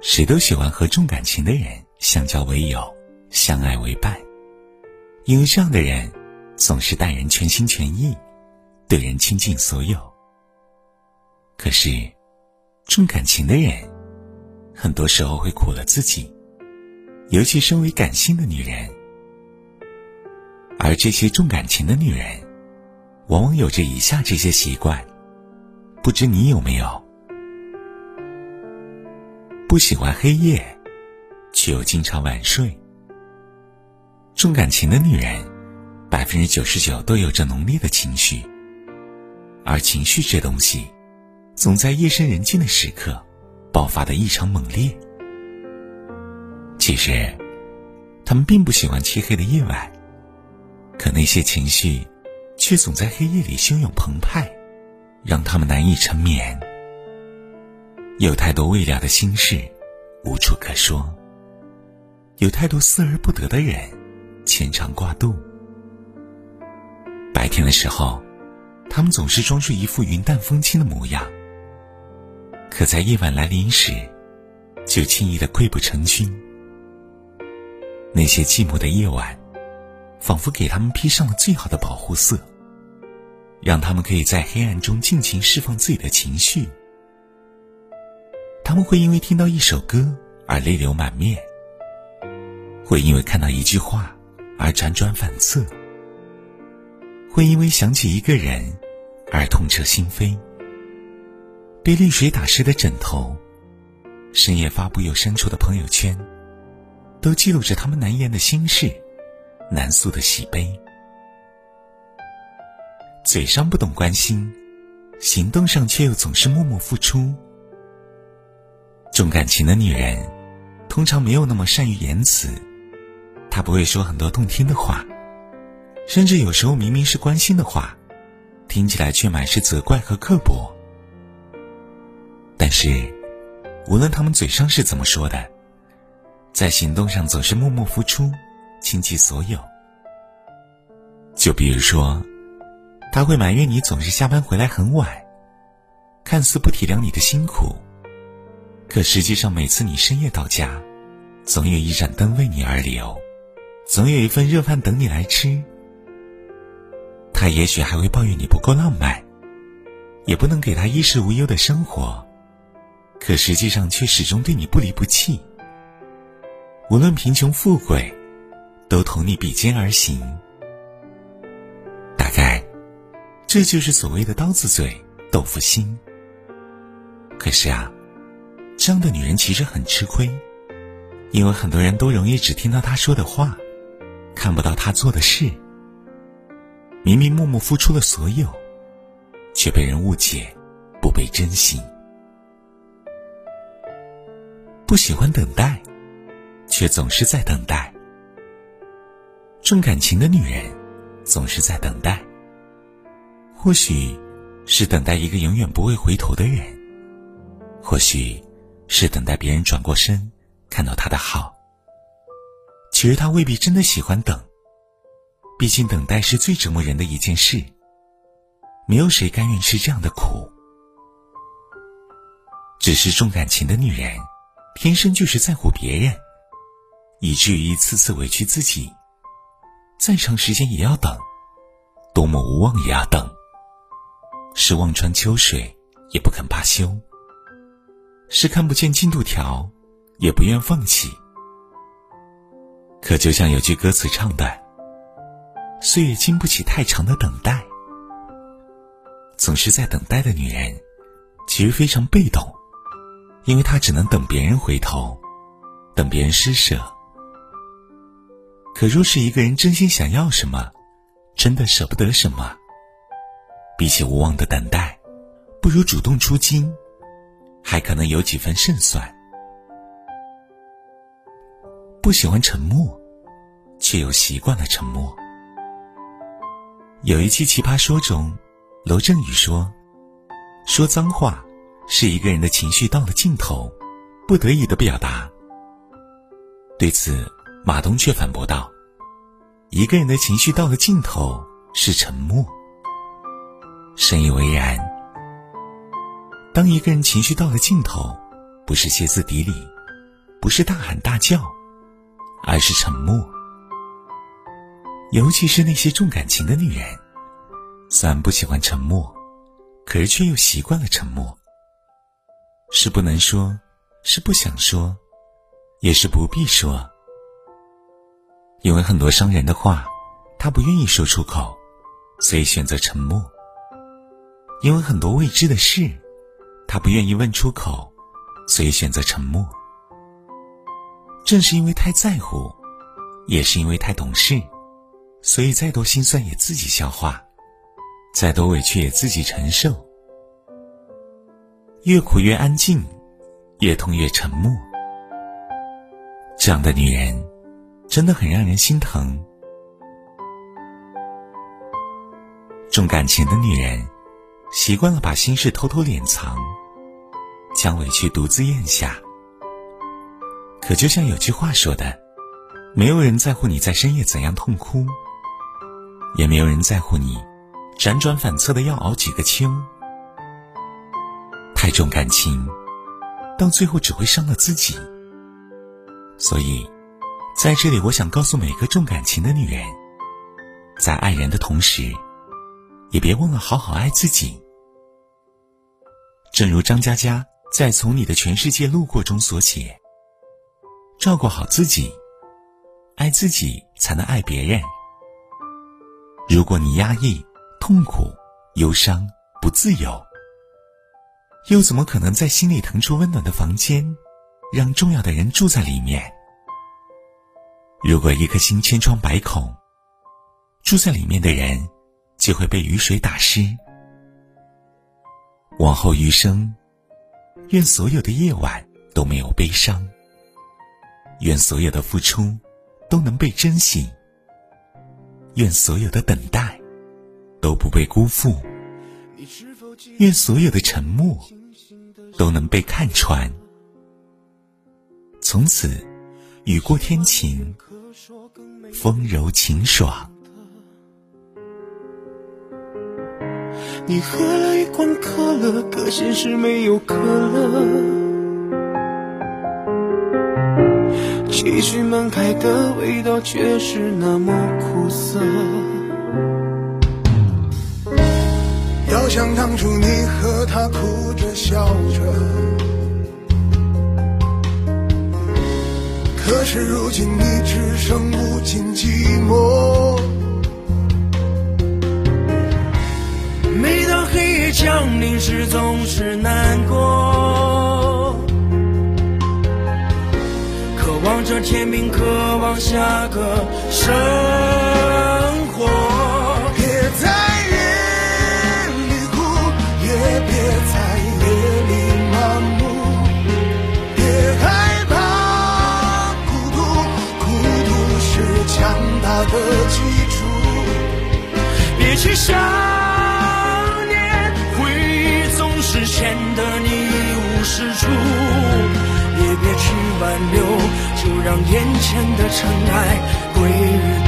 谁都喜欢和重感情的人相交为友，相爱为伴，因为这样的人总是待人全心全意，对人倾尽所有。可是，重感情的人，很多时候会苦了自己，尤其身为感性的女人。而这些重感情的女人，往往有着以下这些习惯，不知你有没有？不喜欢黑夜，却又经常晚睡。重感情的女人，百分之九十九都有着浓烈的情绪，而情绪这东西，总在夜深人静的时刻，爆发的异常猛烈。其实，他们并不喜欢漆黑的夜晚，可那些情绪，却总在黑夜里汹涌澎湃，让他们难以沉眠。有太多未了的心事，无处可说；有太多思而不得的人，牵肠挂肚。白天的时候，他们总是装出一副云淡风轻的模样；可在夜晚来临时，就轻易的溃不成军。那些寂寞的夜晚，仿佛给他们披上了最好的保护色，让他们可以在黑暗中尽情释放自己的情绪。会因为听到一首歌而泪流满面，会因为看到一句话而辗转反侧，会因为想起一个人而痛彻心扉。被泪水打湿的枕头，深夜发布又删除的朋友圈，都记录着他们难言的心事，难诉的喜悲。嘴上不懂关心，行动上却又总是默默付出。重感情的女人，通常没有那么善于言辞，她不会说很多动听的话，甚至有时候明明是关心的话，听起来却满是责怪和刻薄。但是，无论他们嘴上是怎么说的，在行动上总是默默付出，倾其所有。就比如说，他会埋怨你总是下班回来很晚，看似不体谅你的辛苦。可实际上，每次你深夜到家，总有一盏灯为你而留，总有一份热饭等你来吃。他也许还会抱怨你不够浪漫，也不能给他衣食无忧的生活，可实际上却始终对你不离不弃。无论贫穷富贵，都同你比肩而行。大概，这就是所谓的刀子嘴豆腐心。可是啊。这样的女人其实很吃亏，因为很多人都容易只听到她说的话，看不到她做的事。明明默默付出了所有，却被人误解，不被珍惜。不喜欢等待，却总是在等待。重感情的女人，总是在等待。或许，是等待一个永远不会回头的人。或许。是等待别人转过身，看到他的好。其实他未必真的喜欢等，毕竟等待是最折磨人的一件事。没有谁甘愿吃这样的苦。只是重感情的女人，天生就是在乎别人，以至于一次次委屈自己，再长时间也要等，多么无望也要等，是望穿秋水也不肯罢休。是看不见进度条，也不愿放弃。可就像有句歌词唱的：“岁月经不起太长的等待。”总是在等待的女人，其实非常被动，因为她只能等别人回头，等别人施舍。可若是一个人真心想要什么，真的舍不得什么，比起无望的等待，不如主动出击。还可能有几分胜算。不喜欢沉默，却又习惯了沉默。有一期《奇葩说》中，罗振宇说：“说脏话是一个人的情绪到了尽头，不得已的表达。”对此，马东却反驳道：“一个人的情绪到了尽头是沉默。”深以为然。当一个人情绪到了尽头，不是歇斯底里，不是大喊大叫，而是沉默。尤其是那些重感情的女人，虽然不喜欢沉默，可是却又习惯了沉默。是不能说，是不想说，也是不必说。因为很多伤人的话，她不愿意说出口，所以选择沉默。因为很多未知的事，他不愿意问出口，所以选择沉默。正是因为太在乎，也是因为太懂事，所以再多心酸也自己消化，再多委屈也自己承受。越苦越安静，越痛越沉默。这样的女人，真的很让人心疼。重感情的女人，习惯了把心事偷偷敛藏，将委屈独自咽下。可就像有句话说的，没有人在乎你在深夜怎样痛哭，也没有人在乎你辗转反侧的要熬几个秋。太重感情，到最后只会伤了自己。所以，在这里，我想告诉每个重感情的女人，在爱人的同时，也别忘了好好爱自己。正如张嘉佳在《从你的全世界路过》中所写。照顾好自己，爱自己才能爱别人。如果你压抑、痛苦、忧伤、不自由，又怎么可能在心里腾出温暖的房间，让重要的人住在里面？如果一颗心千疮百孔，住在里面的人就会被雨水打湿。往后余生，愿所有的夜晚都没有悲伤。愿所有的付出都能被珍惜，愿所有的等待都不被辜负，愿所有的沉默都能被看穿。从此，雨过天晴，风柔情爽。你喝了一罐可乐，可现实没有可乐。期许满开的味道，却是那么苦涩。要想当初你和他哭着笑着，可是如今你只剩无尽寂降临时，总是难过。渴望着天明，渴望下个生活。别在夜里哭，也别在夜里麻木。别害怕孤独，孤独是强大的基础。别去想去挽留。就让眼前的尘埃归于。